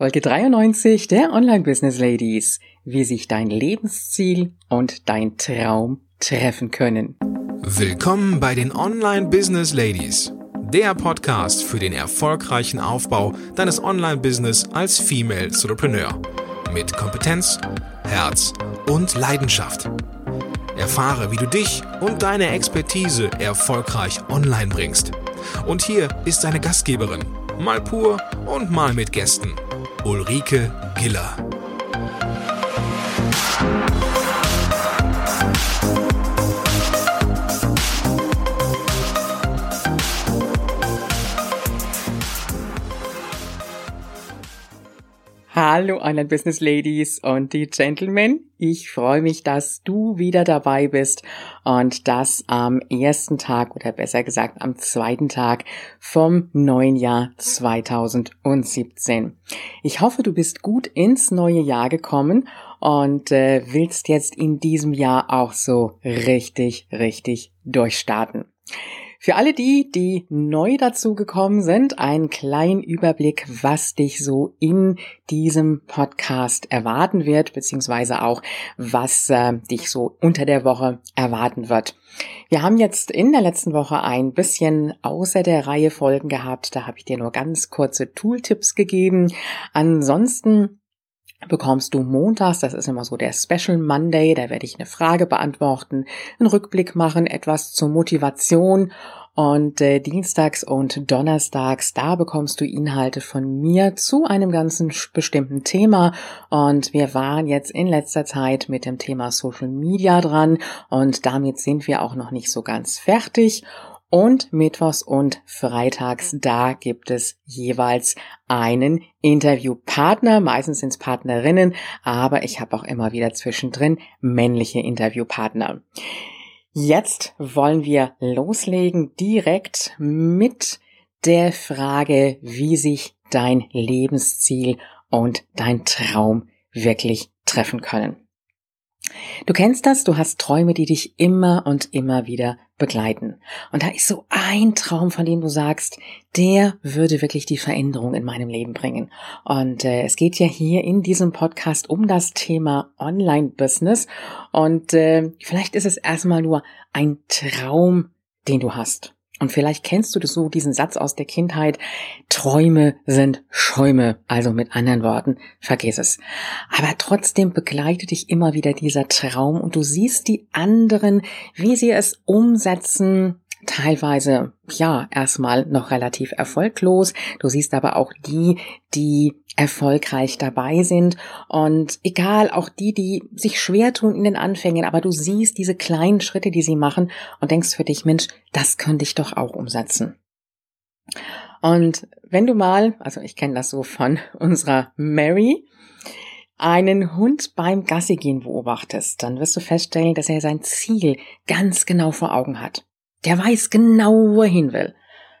Folge 93 der Online Business Ladies, wie sich dein Lebensziel und dein Traum treffen können. Willkommen bei den Online Business Ladies, der Podcast für den erfolgreichen Aufbau deines Online Business als Female Entrepreneur mit Kompetenz, Herz und Leidenschaft. Erfahre, wie du dich und deine Expertise erfolgreich online bringst. Und hier ist deine Gastgeberin, mal pur und mal mit Gästen. Ulrike Giller. Hallo Online Business Ladies und die Gentlemen. Ich freue mich, dass du wieder dabei bist und das am ersten Tag oder besser gesagt am zweiten Tag vom neuen Jahr 2017. Ich hoffe, du bist gut ins neue Jahr gekommen und äh, willst jetzt in diesem Jahr auch so richtig, richtig durchstarten. Für alle die, die neu dazu gekommen sind, einen kleinen Überblick, was dich so in diesem Podcast erwarten wird, beziehungsweise auch, was äh, dich so unter der Woche erwarten wird. Wir haben jetzt in der letzten Woche ein bisschen außer der Reihe Folgen gehabt. Da habe ich dir nur ganz kurze Tooltips gegeben. Ansonsten bekommst du montags, das ist immer so der Special Monday, da werde ich eine Frage beantworten, einen Rückblick machen, etwas zur Motivation und äh, dienstags und donnerstags, da bekommst du Inhalte von mir zu einem ganzen bestimmten Thema. Und wir waren jetzt in letzter Zeit mit dem Thema Social Media dran und damit sind wir auch noch nicht so ganz fertig. Und Mittwochs und Freitags, da gibt es jeweils einen Interviewpartner. Meistens sind es Partnerinnen, aber ich habe auch immer wieder zwischendrin männliche Interviewpartner. Jetzt wollen wir loslegen direkt mit der Frage, wie sich dein Lebensziel und dein Traum wirklich treffen können. Du kennst das, du hast Träume, die dich immer und immer wieder begleiten. Und da ist so ein Traum, von dem du sagst, der würde wirklich die Veränderung in meinem Leben bringen. Und äh, es geht ja hier in diesem Podcast um das Thema Online-Business. Und äh, vielleicht ist es erstmal nur ein Traum, den du hast. Und vielleicht kennst du das so, diesen Satz aus der Kindheit, Träume sind Schäume. Also mit anderen Worten, vergiss es. Aber trotzdem begleitet dich immer wieder dieser Traum und du siehst die anderen, wie sie es umsetzen, teilweise ja erstmal noch relativ erfolglos. Du siehst aber auch die, die erfolgreich dabei sind und egal auch die, die sich schwer tun in den Anfängen, aber du siehst diese kleinen Schritte, die sie machen und denkst für dich, Mensch, das könnte ich doch auch umsetzen. Und wenn du mal, also ich kenne das so von unserer Mary, einen Hund beim Gassigehen beobachtest, dann wirst du feststellen, dass er sein Ziel ganz genau vor Augen hat. Der weiß genau, wo er hin will.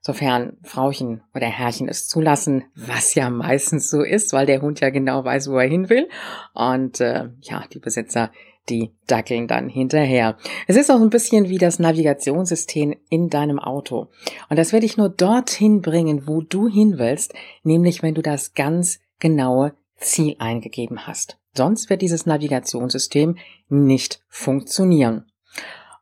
Sofern Frauchen oder Herrchen es zulassen, was ja meistens so ist, weil der Hund ja genau weiß, wo er hin will. Und äh, ja, die Besitzer, die dackeln dann hinterher. Es ist auch ein bisschen wie das Navigationssystem in deinem Auto. Und das werde ich nur dorthin bringen, wo du hin willst, nämlich wenn du das ganz genaue Ziel eingegeben hast. Sonst wird dieses Navigationssystem nicht funktionieren.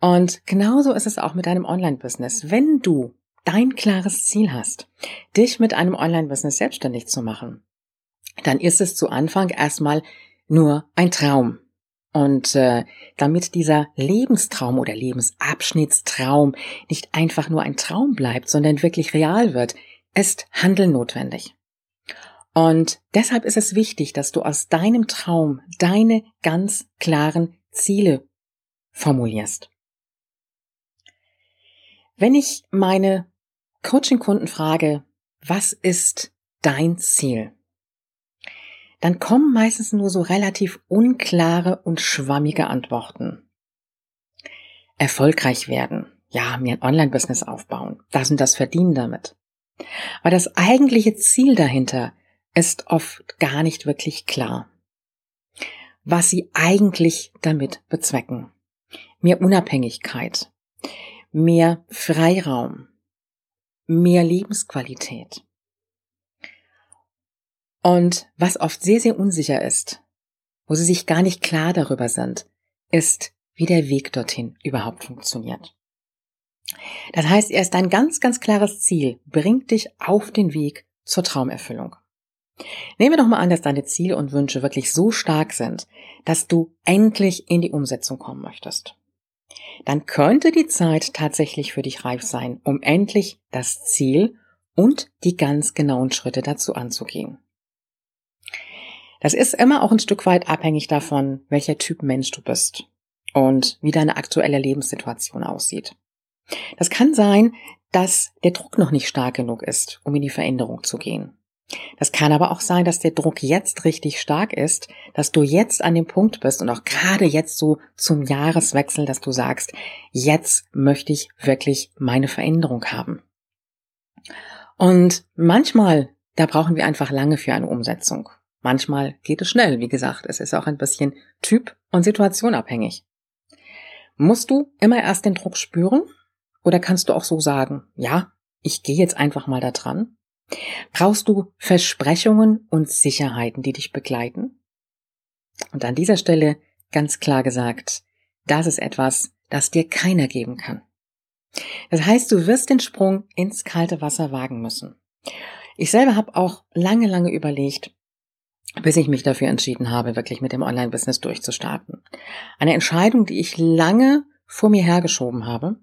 Und genauso ist es auch mit deinem Online-Business. Wenn du dein klares Ziel hast, dich mit einem Online-Business selbstständig zu machen, dann ist es zu Anfang erstmal nur ein Traum. Und äh, damit dieser Lebenstraum oder Lebensabschnittstraum nicht einfach nur ein Traum bleibt, sondern wirklich real wird, ist Handeln notwendig. Und deshalb ist es wichtig, dass du aus deinem Traum deine ganz klaren Ziele formulierst. Wenn ich meine Coaching-Kunden frage, was ist dein Ziel? Dann kommen meistens nur so relativ unklare und schwammige Antworten. Erfolgreich werden. Ja, mir ein Online-Business aufbauen. Das und das verdienen damit. Aber das eigentliche Ziel dahinter ist oft gar nicht wirklich klar. Was sie eigentlich damit bezwecken. Mehr Unabhängigkeit, mehr Freiraum, mehr Lebensqualität. Und was oft sehr, sehr unsicher ist, wo sie sich gar nicht klar darüber sind, ist, wie der Weg dorthin überhaupt funktioniert. Das heißt, erst ein ganz, ganz klares Ziel bringt dich auf den Weg zur Traumerfüllung. Nehmen wir doch mal an, dass deine Ziele und Wünsche wirklich so stark sind, dass du endlich in die Umsetzung kommen möchtest. Dann könnte die Zeit tatsächlich für dich reif sein, um endlich das Ziel und die ganz genauen Schritte dazu anzugehen. Das ist immer auch ein Stück weit abhängig davon, welcher Typ Mensch du bist und wie deine aktuelle Lebenssituation aussieht. Das kann sein, dass der Druck noch nicht stark genug ist, um in die Veränderung zu gehen. Das kann aber auch sein, dass der Druck jetzt richtig stark ist, dass du jetzt an dem Punkt bist und auch gerade jetzt so zum Jahreswechsel, dass du sagst, jetzt möchte ich wirklich meine Veränderung haben. Und manchmal, da brauchen wir einfach lange für eine Umsetzung. Manchmal geht es schnell, wie gesagt, es ist auch ein bisschen typ- und situationabhängig. Musst du immer erst den Druck spüren oder kannst du auch so sagen, ja, ich gehe jetzt einfach mal da dran? Brauchst du Versprechungen und Sicherheiten, die dich begleiten? Und an dieser Stelle ganz klar gesagt, das ist etwas, das dir keiner geben kann. Das heißt, du wirst den Sprung ins kalte Wasser wagen müssen. Ich selber habe auch lange, lange überlegt, bis ich mich dafür entschieden habe, wirklich mit dem Online-Business durchzustarten. Eine Entscheidung, die ich lange vor mir hergeschoben habe,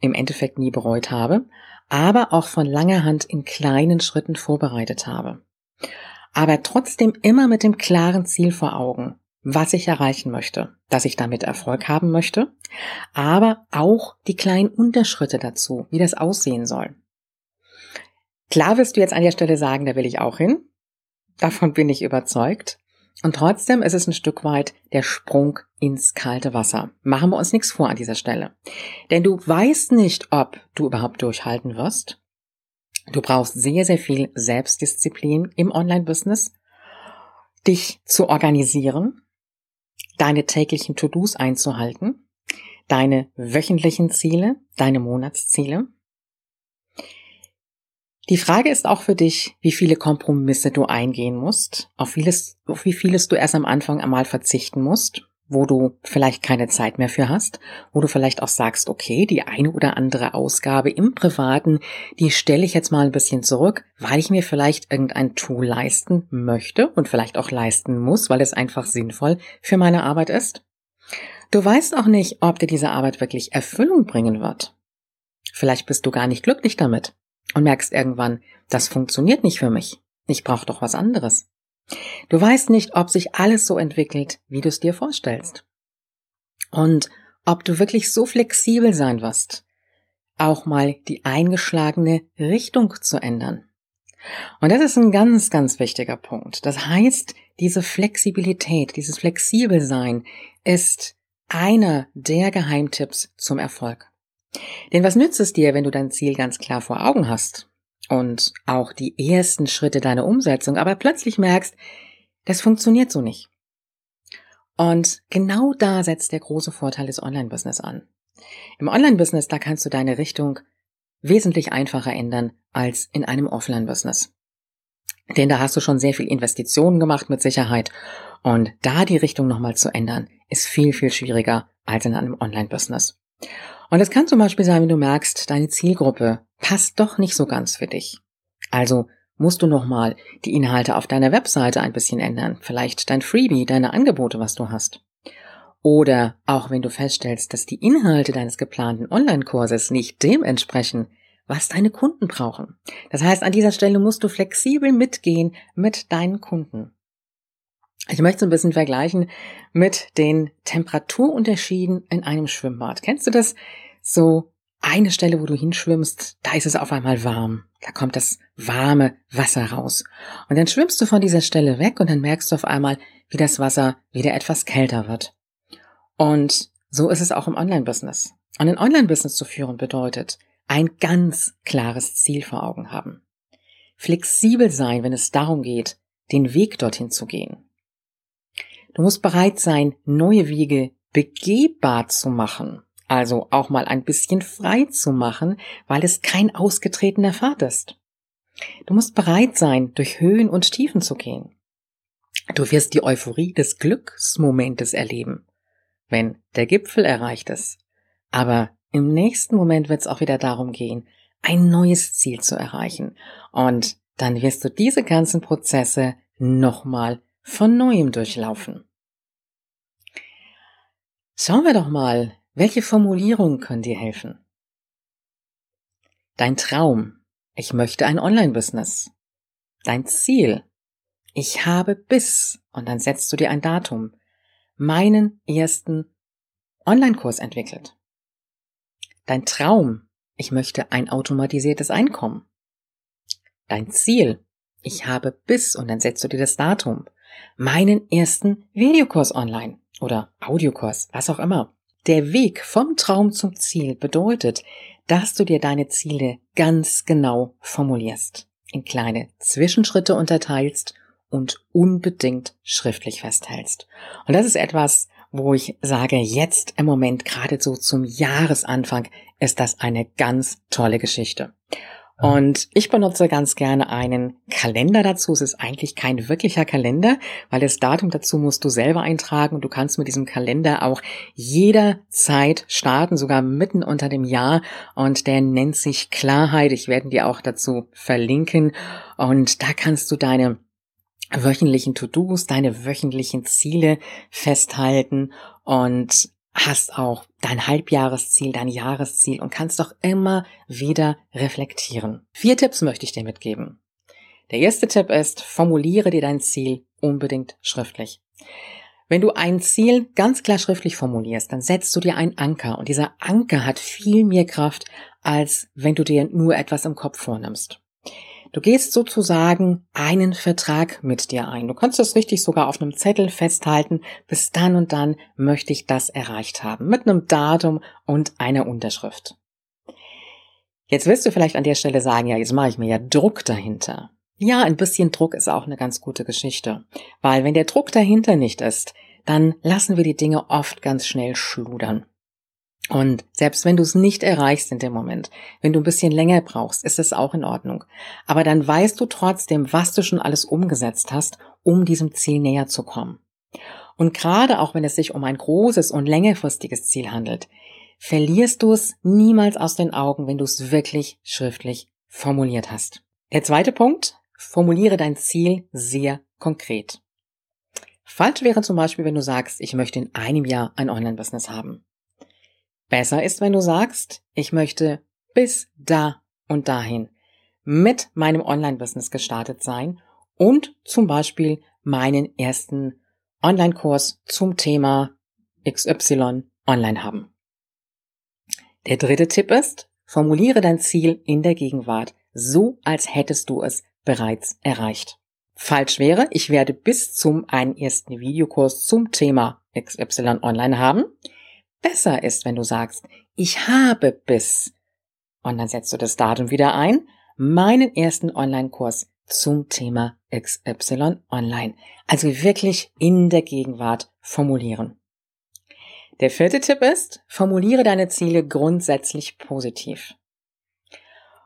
im Endeffekt nie bereut habe, aber auch von langer Hand in kleinen Schritten vorbereitet habe. Aber trotzdem immer mit dem klaren Ziel vor Augen, was ich erreichen möchte, dass ich damit Erfolg haben möchte, aber auch die kleinen Unterschritte dazu, wie das aussehen soll. Klar wirst du jetzt an der Stelle sagen, da will ich auch hin. Davon bin ich überzeugt. Und trotzdem ist es ein Stück weit der Sprung ins kalte Wasser. Machen wir uns nichts vor an dieser Stelle. Denn du weißt nicht, ob du überhaupt durchhalten wirst. Du brauchst sehr, sehr viel Selbstdisziplin im Online-Business, dich zu organisieren, deine täglichen To-Dos einzuhalten, deine wöchentlichen Ziele, deine Monatsziele. Die Frage ist auch für dich, wie viele Kompromisse du eingehen musst, auf, vieles, auf wie vieles du erst am Anfang einmal verzichten musst, wo du vielleicht keine Zeit mehr für hast, wo du vielleicht auch sagst, okay, die eine oder andere Ausgabe im Privaten, die stelle ich jetzt mal ein bisschen zurück, weil ich mir vielleicht irgendein Tool leisten möchte und vielleicht auch leisten muss, weil es einfach sinnvoll für meine Arbeit ist. Du weißt auch nicht, ob dir diese Arbeit wirklich Erfüllung bringen wird. Vielleicht bist du gar nicht glücklich damit und merkst irgendwann, das funktioniert nicht für mich. Ich brauche doch was anderes. Du weißt nicht, ob sich alles so entwickelt, wie du es dir vorstellst. Und ob du wirklich so flexibel sein wirst, auch mal die eingeschlagene Richtung zu ändern. Und das ist ein ganz, ganz wichtiger Punkt. Das heißt, diese Flexibilität, dieses Flexibelsein ist einer der Geheimtipps zum Erfolg. Denn was nützt es dir, wenn du dein Ziel ganz klar vor Augen hast und auch die ersten Schritte deiner Umsetzung, aber plötzlich merkst, das funktioniert so nicht. Und genau da setzt der große Vorteil des Online-Business an. Im Online-Business, da kannst du deine Richtung wesentlich einfacher ändern als in einem Offline-Business. Denn da hast du schon sehr viel Investitionen gemacht mit Sicherheit. Und da die Richtung nochmal zu ändern, ist viel, viel schwieriger als in einem Online-Business. Und es kann zum Beispiel sein, wenn du merkst, deine Zielgruppe passt doch nicht so ganz für dich. Also musst du nochmal die Inhalte auf deiner Webseite ein bisschen ändern. Vielleicht dein Freebie, deine Angebote, was du hast. Oder auch wenn du feststellst, dass die Inhalte deines geplanten Online-Kurses nicht dem entsprechen, was deine Kunden brauchen. Das heißt, an dieser Stelle musst du flexibel mitgehen mit deinen Kunden. Ich möchte es ein bisschen vergleichen mit den Temperaturunterschieden in einem Schwimmbad. Kennst du das? So eine Stelle, wo du hinschwimmst, da ist es auf einmal warm. Da kommt das warme Wasser raus. Und dann schwimmst du von dieser Stelle weg und dann merkst du auf einmal, wie das Wasser wieder etwas kälter wird. Und so ist es auch im Online-Business. Und ein Online-Business zu führen bedeutet, ein ganz klares Ziel vor Augen haben. Flexibel sein, wenn es darum geht, den Weg dorthin zu gehen. Du musst bereit sein, neue Wege begehbar zu machen. Also auch mal ein bisschen frei zu machen, weil es kein ausgetretener Pfad ist. Du musst bereit sein, durch Höhen und Tiefen zu gehen. Du wirst die Euphorie des Glücksmomentes erleben, wenn der Gipfel erreicht ist. Aber im nächsten Moment wird es auch wieder darum gehen, ein neues Ziel zu erreichen. Und dann wirst du diese ganzen Prozesse nochmal von neuem durchlaufen. Schauen wir doch mal, welche Formulierungen können dir helfen. Dein Traum. Ich möchte ein Online-Business. Dein Ziel. Ich habe bis, und dann setzt du dir ein Datum, meinen ersten Online-Kurs entwickelt. Dein Traum. Ich möchte ein automatisiertes Einkommen. Dein Ziel. Ich habe bis, und dann setzt du dir das Datum, meinen ersten Videokurs online oder Audiokurs, was auch immer. Der Weg vom Traum zum Ziel bedeutet, dass du dir deine Ziele ganz genau formulierst, in kleine Zwischenschritte unterteilst und unbedingt schriftlich festhältst. Und das ist etwas, wo ich sage, jetzt im Moment, gerade so zum Jahresanfang, ist das eine ganz tolle Geschichte. Und ich benutze ganz gerne einen Kalender dazu. Es ist eigentlich kein wirklicher Kalender, weil das Datum dazu musst du selber eintragen und du kannst mit diesem Kalender auch jederzeit starten, sogar mitten unter dem Jahr. Und der nennt sich Klarheit. Ich werde dir auch dazu verlinken. Und da kannst du deine wöchentlichen To-Dos, deine wöchentlichen Ziele festhalten und hast auch dein Halbjahresziel, dein Jahresziel und kannst doch immer wieder reflektieren. Vier Tipps möchte ich dir mitgeben. Der erste Tipp ist, formuliere dir dein Ziel unbedingt schriftlich. Wenn du ein Ziel ganz klar schriftlich formulierst, dann setzt du dir einen Anker und dieser Anker hat viel mehr Kraft, als wenn du dir nur etwas im Kopf vornimmst. Du gehst sozusagen einen Vertrag mit dir ein. Du kannst das richtig sogar auf einem Zettel festhalten. Bis dann und dann möchte ich das erreicht haben. Mit einem Datum und einer Unterschrift. Jetzt wirst du vielleicht an der Stelle sagen, ja, jetzt mache ich mir ja Druck dahinter. Ja, ein bisschen Druck ist auch eine ganz gute Geschichte. Weil wenn der Druck dahinter nicht ist, dann lassen wir die Dinge oft ganz schnell schludern. Und selbst wenn du es nicht erreichst in dem Moment, wenn du ein bisschen länger brauchst, ist es auch in Ordnung. Aber dann weißt du trotzdem, was du schon alles umgesetzt hast, um diesem Ziel näher zu kommen. Und gerade auch wenn es sich um ein großes und längerfristiges Ziel handelt, verlierst du es niemals aus den Augen, wenn du es wirklich schriftlich formuliert hast. Der zweite Punkt, formuliere dein Ziel sehr konkret. Falsch wäre zum Beispiel, wenn du sagst, ich möchte in einem Jahr ein Online-Business haben. Besser ist, wenn du sagst, ich möchte bis da und dahin mit meinem Online-Business gestartet sein und zum Beispiel meinen ersten Online-Kurs zum Thema XY online haben. Der dritte Tipp ist, formuliere dein Ziel in der Gegenwart so, als hättest du es bereits erreicht. Falsch wäre, ich werde bis zum einen ersten Videokurs zum Thema XY online haben besser ist, wenn du sagst, ich habe bis, und dann setzt du das Datum wieder ein, meinen ersten Online-Kurs zum Thema XY Online. Also wirklich in der Gegenwart formulieren. Der vierte Tipp ist, formuliere deine Ziele grundsätzlich positiv.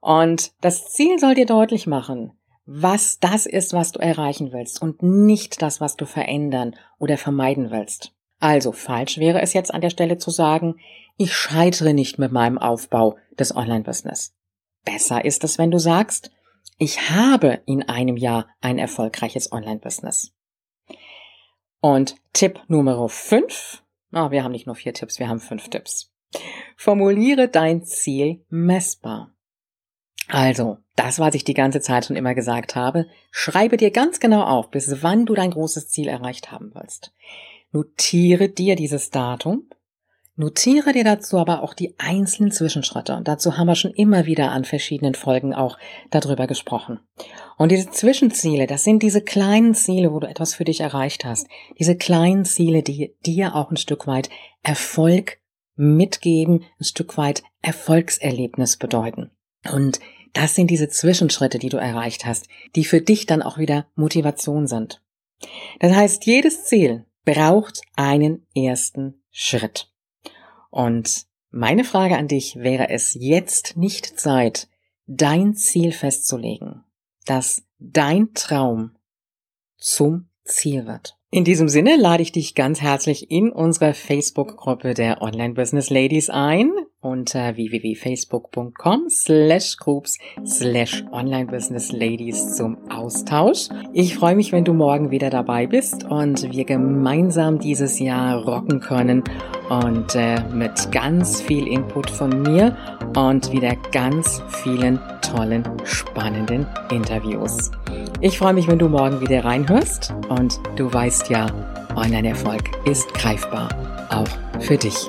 Und das Ziel soll dir deutlich machen, was das ist, was du erreichen willst und nicht das, was du verändern oder vermeiden willst. Also falsch wäre es jetzt an der Stelle zu sagen, ich scheitere nicht mit meinem Aufbau des Online-Business. Besser ist es, wenn du sagst, ich habe in einem Jahr ein erfolgreiches Online-Business. Und Tipp Nummer 5, oh, wir haben nicht nur vier Tipps, wir haben fünf Tipps. Formuliere dein Ziel messbar. Also, das, was ich die ganze Zeit schon immer gesagt habe, schreibe dir ganz genau auf, bis wann du dein großes Ziel erreicht haben willst. Notiere dir dieses Datum. Notiere dir dazu aber auch die einzelnen Zwischenschritte. Und dazu haben wir schon immer wieder an verschiedenen Folgen auch darüber gesprochen. Und diese Zwischenziele, das sind diese kleinen Ziele, wo du etwas für dich erreicht hast. Diese kleinen Ziele, die dir auch ein Stück weit Erfolg mitgeben, ein Stück weit Erfolgserlebnis bedeuten. Und das sind diese Zwischenschritte, die du erreicht hast, die für dich dann auch wieder Motivation sind. Das heißt, jedes Ziel, braucht einen ersten Schritt. Und meine Frage an dich wäre es jetzt nicht Zeit, dein Ziel festzulegen, dass dein Traum zum Ziel wird. In diesem Sinne lade ich dich ganz herzlich in unsere Facebook-Gruppe der Online Business Ladies ein unter www.facebook.com slash groups slash online business ladies zum Austausch. Ich freue mich, wenn du morgen wieder dabei bist und wir gemeinsam dieses Jahr rocken können und äh, mit ganz viel Input von mir und wieder ganz vielen tollen, spannenden Interviews. Ich freue mich, wenn du morgen wieder reinhörst und du weißt ja, Online-Erfolg ist greifbar, auch für dich.